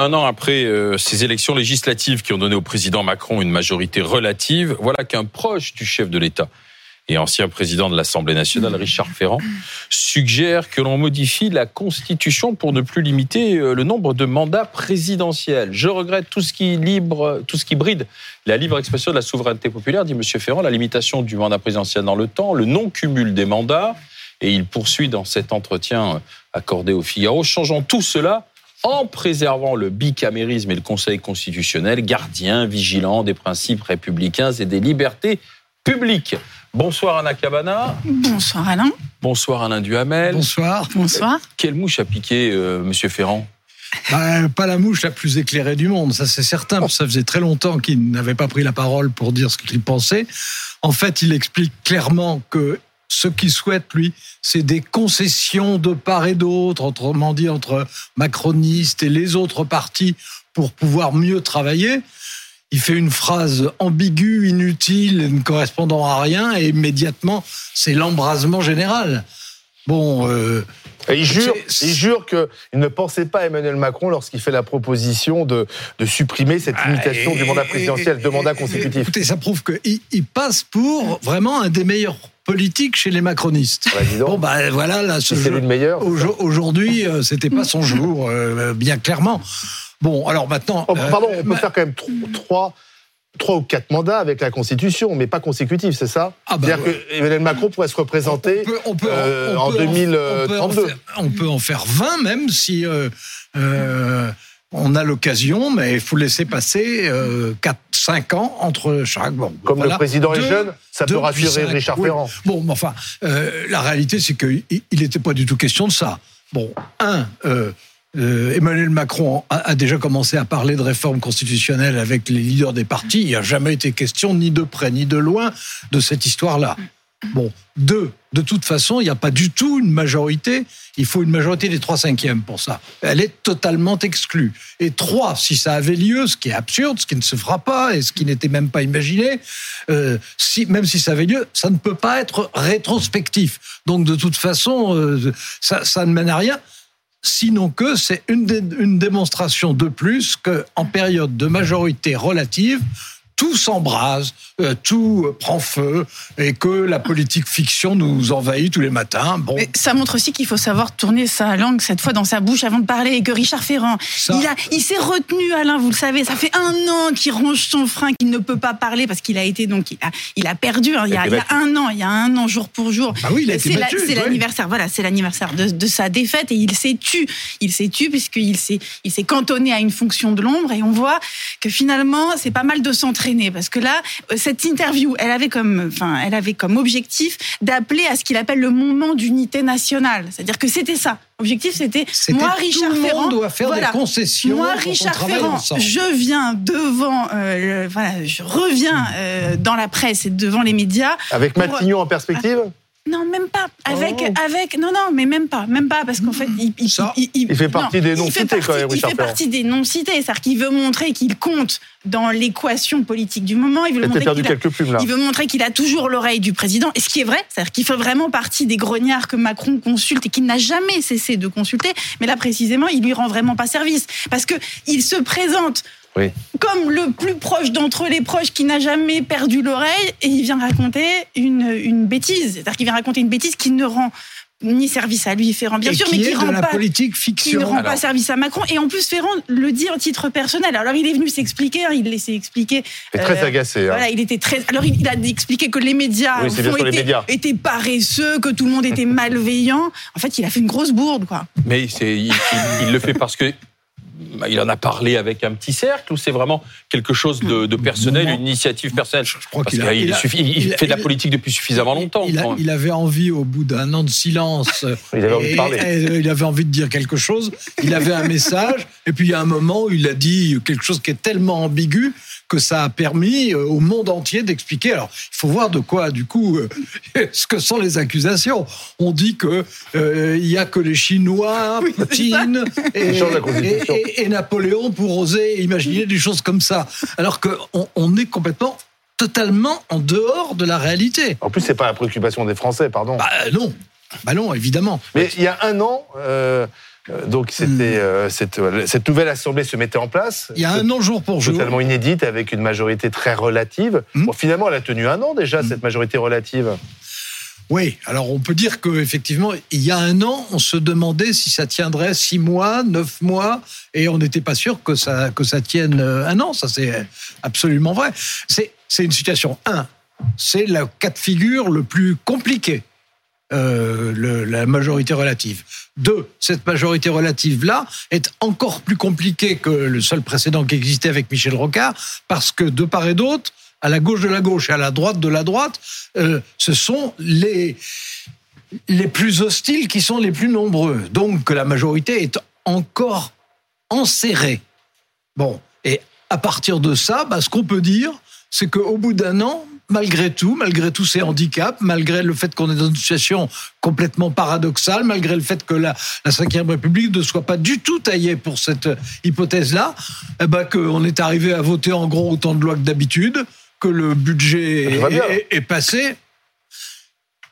Un an après euh, ces élections législatives qui ont donné au président Macron une majorité relative, voilà qu'un proche du chef de l'État et ancien président de l'Assemblée nationale, Richard Ferrand, suggère que l'on modifie la Constitution pour ne plus limiter euh, le nombre de mandats présidentiels. Je regrette tout ce qui libre, tout ce qui bride la libre expression de la souveraineté populaire, dit M. Ferrand, la limitation du mandat présidentiel dans le temps, le non-cumul des mandats, et il poursuit dans cet entretien euh, accordé au Figaro, changeant tout cela en préservant le bicamérisme et le Conseil constitutionnel, gardien, vigilant des principes républicains et des libertés publiques. Bonsoir Anna Cabana. Bonsoir Alain. Bonsoir Alain Duhamel. Bonsoir. Bonsoir. Quelle mouche a piqué euh, Monsieur Ferrand? Bah, pas la mouche la plus éclairée du monde, ça c'est certain. Ça faisait très longtemps qu'il n'avait pas pris la parole pour dire ce qu'il pensait. En fait, il explique clairement que ce qu'il souhaite, lui, c'est des concessions de part et d'autre, autrement dit, entre macronistes et les autres partis pour pouvoir mieux travailler. Il fait une phrase ambiguë, inutile, ne correspondant à rien, et immédiatement, c'est l'embrasement général. Bon. Euh, il jure, il jure qu'il ne pensait pas Emmanuel Macron lorsqu'il fait la proposition de, de supprimer cette ah, limitation du mandat présidentiel, de mandats consécutifs. Écoutez, ça prouve qu'il il passe pour vraiment un des meilleurs politiques chez les macronistes. Bah, bon, bah voilà, là, c'est le meilleur. Aujourd'hui, euh, c'était pas son jour, euh, bien clairement. Bon, alors maintenant. Oh, pardon, on peut faire quand même trois trois ou quatre mandats avec la Constitution, mais pas consécutifs, c'est ça? Ah bah C'est-à-dire que Emmanuel Macron pourrait se représenter en 2032. On peut en faire 20 même si euh, euh, on a l'occasion, mais il faut laisser passer euh, 4-5 ans entre chaque. Bon, Comme le président est jeune, ça peut rassurer Richard Ferrand. Bon, enfin, euh, la réalité, c'est qu'il n'était pas du tout question de ça. Bon, un, euh, Emmanuel Macron a, déjà commencé à parler de réforme constitutionnelle avec les leaders des partis. Il n'y a jamais été question, ni de près ni de loin, de cette histoire-là. Bon, deux, de toute façon, il n'y a pas du tout une majorité. Il faut une majorité des trois cinquièmes pour ça. Elle est totalement exclue. Et trois, si ça avait lieu, ce qui est absurde, ce qui ne se fera pas et ce qui n'était même pas imaginé, euh, même si ça avait lieu, ça ne peut pas être rétrospectif. Donc, de toute façon, euh, ça, ça ne mène à rien sinon que c'est une, une, démonstration de plus qu'en période de majorité relative, tout s'embrase, euh, tout prend feu et que la politique fiction nous envahit tous les matins. Bon. ça montre aussi qu'il faut savoir tourner sa langue cette fois dans sa bouche avant de parler et que Richard Ferrand, il, a, il s'est retenu Alain, vous le savez, ça fait un an qu'il range son frein, qu'il ne peut pas parler parce qu'il a été donc il a, il a perdu. Hein, il, y a, il, y a, un an, il y a un an jour pour jour. Ah oui, c'est l'anniversaire, voilà, c'est l'anniversaire de, de, sa défaite et il s'est tu, il s'est tu puisqu'il s'est il s'est cantonné à une fonction de l'ombre et on voit que finalement c'est pas mal de parce que là, euh, cette interview, elle avait comme, enfin, elle avait comme objectif d'appeler à ce qu'il appelle le moment d'unité nationale. C'est-à-dire que c'était ça. L'objectif, c'était moi, Richard tout le monde doit faire des concessions. Moi, Richard Ferrand, je viens devant, euh, voilà, je reviens euh, dans la presse et devant les médias. Avec Matignon en perspective? Non, même pas. Avec, oh. avec, non, non, mais même pas, même pas, parce qu'en fait, il, il, fait partie des non-cités quand même. Il fait partie des non-cités, c'est-à-dire qu'il veut montrer qu'il compte dans l'équation politique du moment. Il veut, montrer qu'il, a, plumes, il veut montrer qu'il a toujours l'oreille du président, et ce qui est vrai, c'est-à-dire qu'il fait vraiment partie des grognards que Macron consulte et qu'il n'a jamais cessé de consulter. Mais là, précisément, il lui rend vraiment pas service, parce que il se présente comme le plus proche d'entre les proches qui n'a jamais perdu l'oreille, et il vient raconter une, une bêtise. C'est-à-dire qu'il vient raconter une bêtise qui ne rend ni service à lui, Ferrand, bien sûr, mais qui rend la pas, politique fiction. qui ne rend pas service à Macron. Et en plus, Ferrand le dit en titre personnel. Alors, il est venu s'expliquer, hein, il laissé expliquer. Il est très euh, agacé. Hein. Voilà, il était très. Alors, il, a expliqué que les médias, étaient, paresseux, que tout le monde était malveillant. En fait, il a fait une grosse bourde, quoi. Mais il, il le fait parce que il en a parlé avec un petit cercle ou c'est vraiment quelque chose de, personnel, une initiative personnelle Je, crois qu'il il, fait de la politique depuis suffisamment longtemps. Il, avait envie, au bout d'un an de silence, il, avait envie de parler. il avait envie de dire quelque chose. Il avait un message, et puis il y a un moment où il a dit quelque chose qui est tellement ambigu que ça a permis euh, au monde entier d'expliquer. Alors, il faut voir de quoi, du coup, euh, ce que sont les accusations. On dit que euh, il y a que les Chinois, Poutine et, Napoléon pour oser imaginer des choses comme ça, alors qu'on on est complètement totalement en dehors de la réalité. En plus, c'est pas la préoccupation des Français, pardon. Bah non, bah non, évidemment. Mais il y a un an, Donc c'était hmm. cette, cette, nouvelle assemblée se mettait en place. Il y a un an jour pour jour. Totalement inédite avec une majorité très relative. Hmm. Bon, finalement, elle a tenu un an déjà hmm. cette majorité relative. Oui, alors on peut dire qu'effectivement, il y a un an, on se demandait si ça tiendrait six mois, neuf mois, et on n'était pas sûr que ça, que ça tienne euh, un an. Ça, c'est absolument vrai. C'est, une situation, un, c'est le cas de figure le plus compliqué, euh, la majorité relative. Deux, cette majorité relative-là est encore plus compliquée que le seul précédent qui existait avec Michel Rocard, parce que de part et d'autre, à la gauche de la gauche et à la droite de la droite, euh, ce sont les, les plus hostiles qui sont les plus nombreux. Donc la majorité est encore enserrée. Bon, et à partir de ça, bah, ce qu'on peut dire, c'est qu'au bout d'un an, malgré tout, malgré tous ces handicaps, malgré le fait qu'on est dans une situation complètement paradoxale, malgré le fait que la, la Ve République ne soit pas du tout taillée pour cette hypothèse-là, eh ben, qu'on est arrivé à voter en gros autant de lois que d'habitude, que le budget est, passé,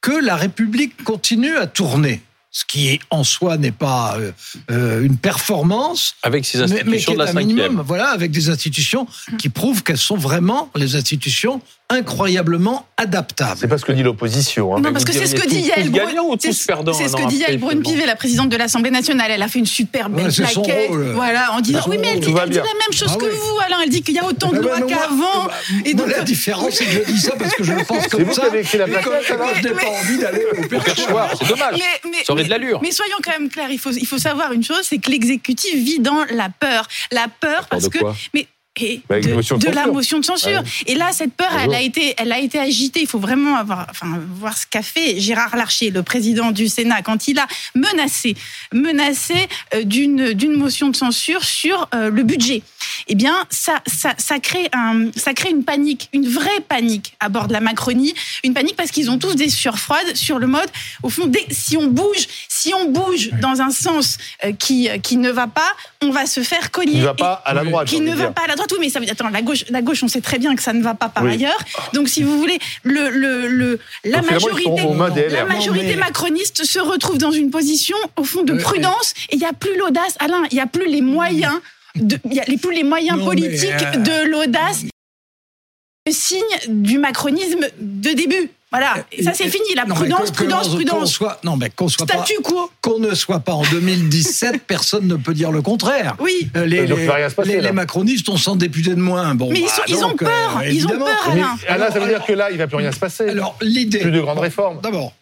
que la République continue à tourner ce qui en soi n'est pas euh, euh, une performance. Avec ces institutions de la minimum, Voilà, avec des institutions qui prouvent qu'elles sont vraiment les institutions incroyablement adaptable. C'est pas ce que dit l'opposition. Hein. Non, parce que c'est ce que dit Yael Brun. C'est ce que dit Yael Brun-Pivet, la présidente de l'Assemblée nationale. Elle a fait une super belle plaquette. Voilà, en disant oui, mais elle dit, la même chose ah que vous, Alain. Elle dit qu'il y a autant de lois qu'avant. Et donc la différence, c'est que je dis ça parce que je le pense comme ça. C'est la plaquette. Je n'ai pas envie d'aller au perchoir. C'est dommage. De l'allure. Mais soyons quand même clairs. Il faut, il faut savoir une chose, c'est que l'exécutif vit dans la peur. La peur parce que. Mais et bah, de, la motion de censure. Et là, cette peur, elle a été, elle a été agitée. Il faut vraiment avoir, enfin, voir ce qu'a fait Gérard Larcher, le président du Sénat, quand il a menacé, menacé euh, d'une d'une motion de censure sur euh, le budget. Eh bien, ça, ça, ça crée un, ça crée une panique, une vraie panique à bord de la Macronie, une panique parce qu'ils ont tous des sueurs froides sur le mode. Au fond, dès, si on bouge, si on bouge dans un sens euh, qui qui ne va pas, on va se faire cogner. Qui ne va pas à la droite. Qui ne va pas à la droite tout, mais ça veut dire, attends, la gauche, la gauche, on sait très bien que ça ne va pas par ailleurs. Donc, si vous voulez, le, le, le la majorité, la majorité macroniste se retrouve dans une position, au fond, de prudence, et il n'y a plus l'audace, Alain, il n'y a plus les moyens, il n'y a plus les moyens politiques euh, de l'audace. Le signe du macronisme de début. Voilà, euh, ça c'est fini, la prudence, prudence, prudence. Soit, non, mais qu'on soit Statu quo. Qu'on ne soit pas en 2017, personne ne peut dire le contraire. Oui. Euh, les, les, macronistes ont 100 députés de moins. Bon, mais ils, bah, ils ont peur, euh, ils ont peur, Alain. Alain, ça veut dire que là, il ne va plus rien se passer. Alors, l'idée. Plus de grandes réformes. D'abord,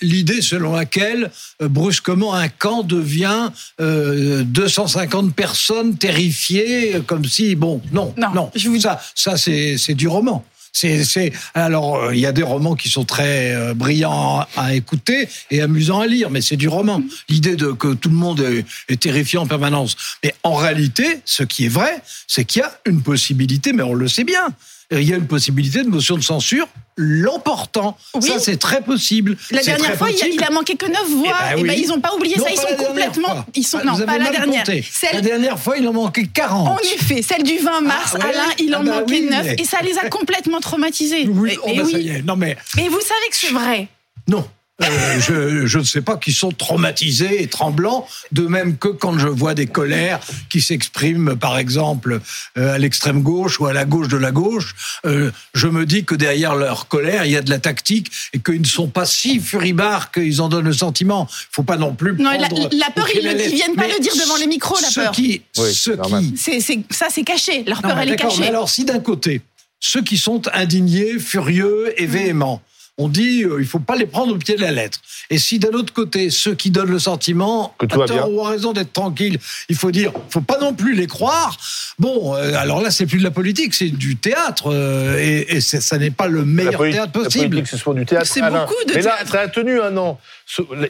l'idée selon laquelle brusquement un camp devient 250 personnes terrifiées comme si bon non non, non. ça ça c'est c'est du roman c'est, alors euh, il y a des romans qui sont très euh, brillants à écouter et amusants à lire, mais c'est du roman. L'idée de que tout le monde est, est terrifiant en permanence. Mais en réalité, ce qui est vrai, c'est qu'il y a une possibilité, mais on le sait bien, il y a une possibilité de motion de censure l'emportant. Ça, c'est très possible. La dernière fois, il a, manqué que 9 voix. Eh ben, eh ben, ils n'ont pas oublié ça. Ils sont complètement. Ils sont, non, pas la dernière. La dernière fois, il en manquait 40. En effet, celle du 20 mars, ah Alain, il en ah bah manquait 9. Et ça les a complètement traumatisés. Oui, et, oh, bah, ça y est. Non, mais... Et vous savez que c'est vrai. Non. Euh, je, je, ne sais pas, qui sont traumatisés et tremblants, de même que quand je vois des colères qui s'expriment, par exemple, euh, à l'extrême gauche ou à la gauche de la gauche, euh, je me dis que derrière leur colère, il y a de la tactique et qu'ils ne sont pas si furibards qu'ils en donnent le sentiment. Il faut pas non plus. Non, la, peur, ils ne viennent pas le dire devant les micros, la peur. Qui, oui, qui, c'est, ça, c'est caché. Leur peur, elle est cachée. Mais alors, si d'un côté, ceux qui sont indignés, furieux et véhéments, on dit euh, il faut pas les prendre au pied de la lettre. Et si d'un autre côté, ceux qui donnent le sentiment, que à tort ou raison d'être tranquille, il faut dire, faut pas non plus les croire. Bon, euh, alors là, c'est plus de la politique, c'est du théâtre, euh, et, et ça n'est pas le meilleur théâtre possible. La politique, ce soit du théâtre. C'est beaucoup de mais là, ça a tenu un an.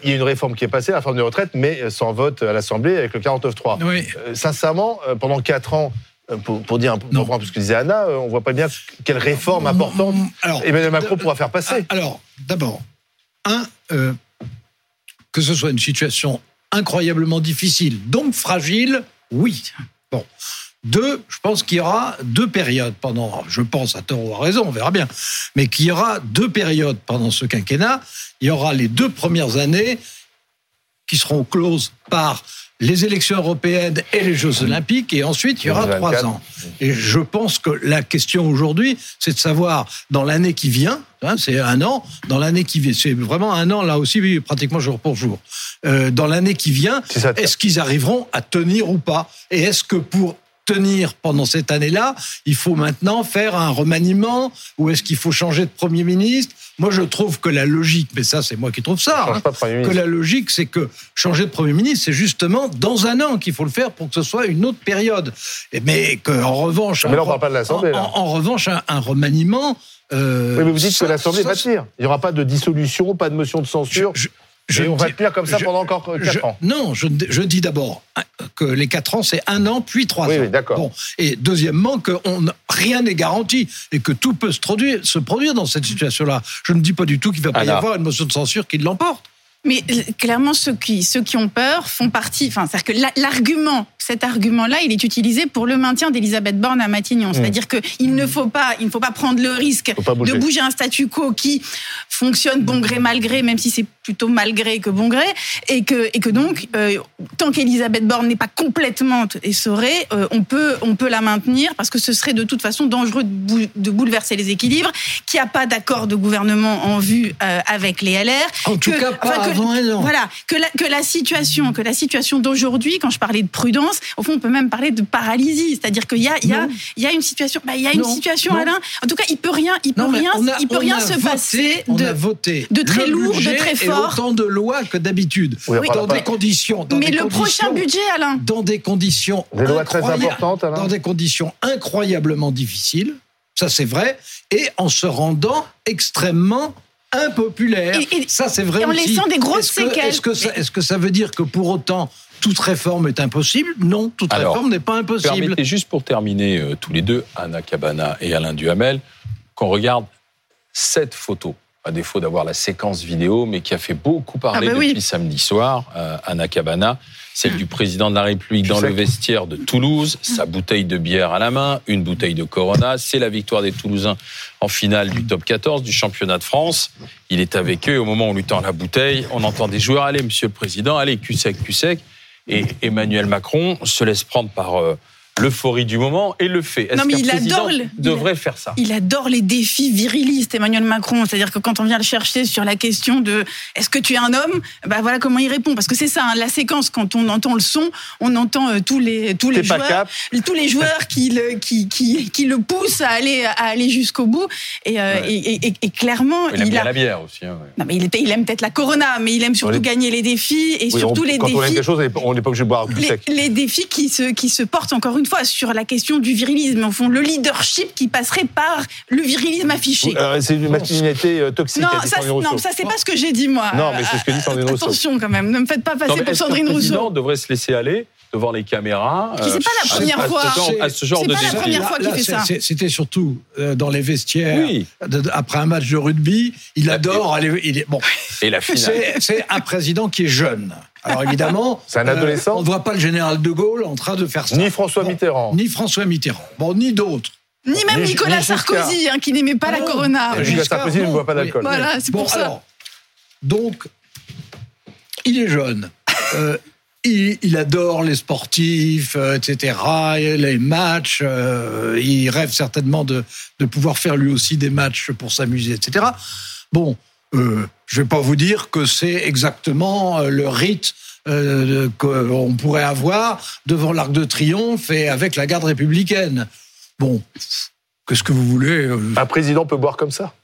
Il y a une réforme qui est passée, la réforme de retraite, mais sans vote à l'Assemblée avec le 49-3. Oui. sincèrement, pendant quatre ans, euh, pour, pour, dire un peu ce que disait Anna, euh, on voit pas bien quelle réforme importante alors, Emmanuel Macron pourra faire passer. Alors, d'abord, un, euh, que ce soit une situation incroyablement difficile, donc fragile, oui. Bon. Deux, je pense qu'il y aura deux périodes pendant, je pense à tort ou à raison, on verra bien, mais qu'il y aura deux périodes pendant ce quinquennat. Il y aura les deux premières années qui seront closes par les élections européennes et les Jeux olympiques, et ensuite il y aura trois ans. Et je pense que la question aujourd'hui, c'est de savoir dans l'année qui vient, hein, c'est un an, dans l'année qui vient, c'est vraiment un an là aussi, pratiquement jour pour jour. Euh, dans l'année qui vient, est-ce qu'ils arriveront à tenir ou pas? Et est-ce que pour tenir pendant cette année-là, il faut maintenant faire un remaniement ou est-ce qu'il faut changer de Premier ministre? Moi, je trouve que la logique, mais ça, c'est moi qui trouve ça, hein, que la logique, c'est que changer de Premier ministre, c'est justement dans un an qu'il faut le faire pour que ce soit une autre période. Mais qu'en revanche... Mais là, on parle pas de l'Assemblée. En, en, revanche, un, remaniement... Euh, oui, mais vous dites que l'Assemblée va tenir. Il n'y aura pas de dissolution, pas de motion de censure. Je, on va tenir comme ça pendant encore 4 ans. Non, je, dis d'abord que les 4 ans, c'est un an, puis 3 ans. Oui, d'accord. Bon. Et deuxièmement, que on, rien n'est garanti et que tout peut se produire, se produire dans cette situation-là. Je ne dis pas du tout qu'il ne va pas y avoir une motion de censure qui l'emporte. Mais clairement, ceux qui, ceux qui ont peur font partie. Enfin, c'est-à-dire que l'argument, cet argument-là, il est utilisé pour le maintien d'Elisabeth Borne à Matignon. Mmh. C'est-à-dire qu'il ne faut pas, il ne faut pas prendre le risque de bouger un statu quo qui fonctionne bon gré mal gré, même si c'est plutôt malgré que bon gré, et que, et que donc, euh, tant qu'Elisabeth Borne n'est pas complètement essorée, euh, on, peut, on peut la maintenir, parce que ce serait de toute façon dangereux de, bouleverser les équilibres, qu'il n'y a pas d'accord de gouvernement en vue euh, avec les LR. En tout cas, pas avant un an. Voilà, que la, que la situation, que la situation d'aujourd'hui, quand je parlais de prudence, au fond, on peut même parler de paralysie, c'est-à-dire qu'il y a, il y, a, il y a une situation, bah, il y a une situation, Alain. En tout cas, il peut rien, il peut rien, il peut rien se passer de, de très lourd, de très fort autant de lois que d'habitude. dans des conditions. mais le prochain budget, Alain Dans des conditions. Des lois très importantes, Alain. Dans des conditions incroyablement difficiles, ça c'est vrai, et en se rendant extrêmement impopulaire. ça c'est vrai. Et en laissant des grosses séquelles. Est-ce que, ça, est que ça veut dire que pour autant toute réforme est impossible? Non, toute réforme n'est pas impossible. Permettez juste pour terminer euh, tous les deux, Anna Cabana et Alain Duhamel, qu'on regarde cette photo à défaut d'avoir la séquence vidéo, mais qui a fait beaucoup parler ah bah depuis samedi soir, euh, Anna Cabana, celle du président de la République dans le vestiaire de Toulouse, sa bouteille de bière à la main, une bouteille de Corona. C'est la victoire des Toulousains en finale du top 14 du championnat de France. Il est avec eux et au moment où on lui tend la bouteille, on entend des joueurs Allez, monsieur le président, allez, cul sec, cul sec. Et Emmanuel Macron se laisse prendre par. Euh, l'euphorie du moment et le fait. Est-ce qu'un président devrait faire ça Il adore les défis virilistes, Emmanuel Macron. C'est-à-dire que quand on vient le chercher sur la question de est-ce que tu es un homme, bah voilà comment il répond. Parce que c'est ça, hein, la séquence quand on entend le son, on entend euh, tous les tous les joueurs, tous les joueurs qui le qui, qui, qui le poussent à aller à aller jusqu'au bout. Et, euh, et, et, clairement, il aime bien la bière aussi. Hein, non, mais il, il aime peut-être la Corona, mais il aime surtout gagner les défis et surtout les quand défis. Quand on aime quelque chose, on n'est pas obligé de boire plus les, sec. Les défis qui se qui se portent encore une fois sur la question du virilisme, au fond, le leadership qui passerait par le virilisme affiché. c'est une masculinité euh, toxique. Non, ça, non, ça c'est pas ce que j'ai dit moi. Non, mais c'est ce que dit Sandrine Rousseau. Attention quand même, ne me faites pas passer pour Sandrine Rousseau. Le président devrait se laisser aller devant les caméras. c'est pas la euh, première fois. À ce genre, de pas la première fois qu'il fait ça. C'était surtout euh, dans les vestiaires. après un match de rugby, il adore aller. Il est, bon. Et la finale. C'est un président qui est jeune. Alors évidemment, c'est un adolescent. on ne voit pas le général de Gaulle en train de faire ça. Ni François Mitterrand. Ni François Mitterrand. Bon, ni d'autres. Ni même Nicolas Sarkozy, hein, qui n'aimait pas la Corona. Nicolas Sarkozy ne boit pas d'alcool. Voilà, c'est pour ça. donc, il est jeune. Euh, il, adore les sportifs, euh, etc., les matchs. Euh, il rêve certainement de, de pouvoir faire lui aussi des matchs pour s'amuser, etc. Bon, euh, je ne vais pas vous dire que c'est exactement euh, le rite euh, qu'on pourrait avoir devant l'Arc de Triomphe et avec la garde républicaine. Bon, qu'est-ce que vous voulez Un président peut boire comme ça?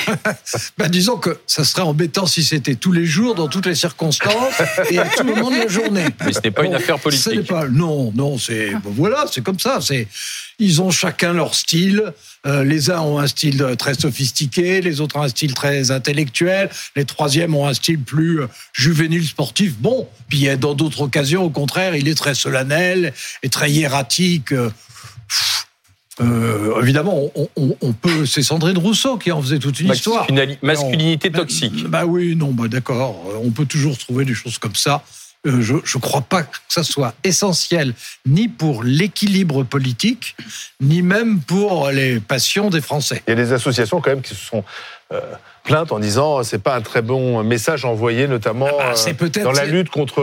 ben, disons que ça serait embêtant si c'était tous les jours, dans toutes les circonstances et à tout moment de la journée. Mais ce n'est pas une affaire politique. Pas, non, non, c'est voilà, c'est comme ça. C'est ils ont chacun leur style. Euh, les uns ont un style très sophistiqué, les autres ont un style très intellectuel, les troisièmes ont un style plus euh, juvénile sportif. Bon, puis dans d'autres occasions, au contraire, il est très solennel et très hiératique. Euh, évidemment, on, peut. C'est Sandrine Rousseau qui en faisait toute une histoire. Masculinité toxique. Bah, oui, non, bah d'accord. On peut toujours trouver des choses comme ça. Euh, je ne crois pas que ça soit essentiel ni pour l'équilibre politique, ni même pour les passions des Français. Il y a des associations quand même qui se sont euh, plainte en disant c'est pas un très bon message envoyé, notamment ah bah, dans la lutte contre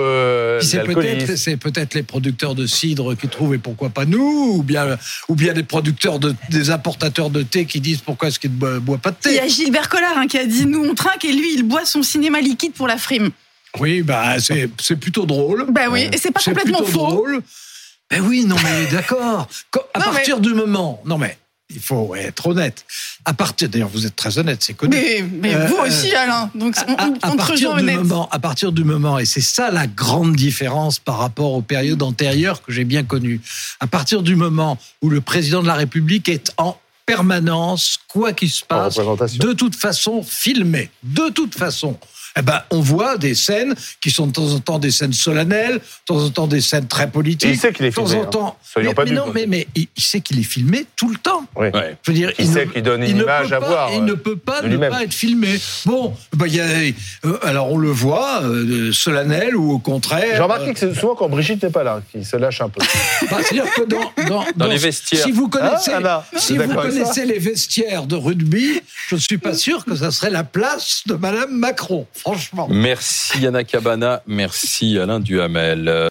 l'alcoolisme. C'est peut-être les producteurs de cidre qui trouvent et pourquoi pas nous, ou bien, ou bien des producteurs de, des importateurs de thé qui disent pourquoi est-ce qu'ils ne boivent pas de thé? Il y a Gilbert Collard hein, qui a dit nous on trinque et lui il boit son cinéma liquide pour la frime. Oui, bah c'est plutôt drôle. Bah oui, et c'est pas complètement faux. Drôle. Ben oui, non mais d'accord. À partir du moment, non mais il faut être honnête. À partir, d'ailleurs, vous êtes très honnête, c'est connu. Mais, mais vous euh, aussi, Alain. Donc, on, à, partir du moment, à partir du moment, et c'est ça la grande différence par rapport aux périodes antérieures que j'ai bien connues. À partir du moment où le président de la République est en permanence, quoi qu'il se passe, de toute façon filmé, de toute façon eh ben, on voit des scènes qui sont de temps en temps des scènes solennelles, de temps en temps des scènes très politiques. il sait qu'il est filmé. De temps en hein. temps. mais, pas non, mais, mais, il sait qu'il est filmé tout le temps. Oui. Je veux dire, il, sait qu'il donne une image à voir. Il ne peut pas ne pas être filmé. Bon, bah, y a, euh, alors on le voit, euh, solennel ou au contraire. J'ai remarqué que c'est souvent quand Brigitte n'est pas là, qu'il se lâche un peu. Bah, C'est-à-dire que dans, dans, dans, les vestiaires. Si vous connaissez, ah, si vous connaissez les vestiaires de rugby, je ne suis pas sûr que ça serait la place de Madame Macron. Franchement. Merci Anna Cabana, merci Alain Duhamel.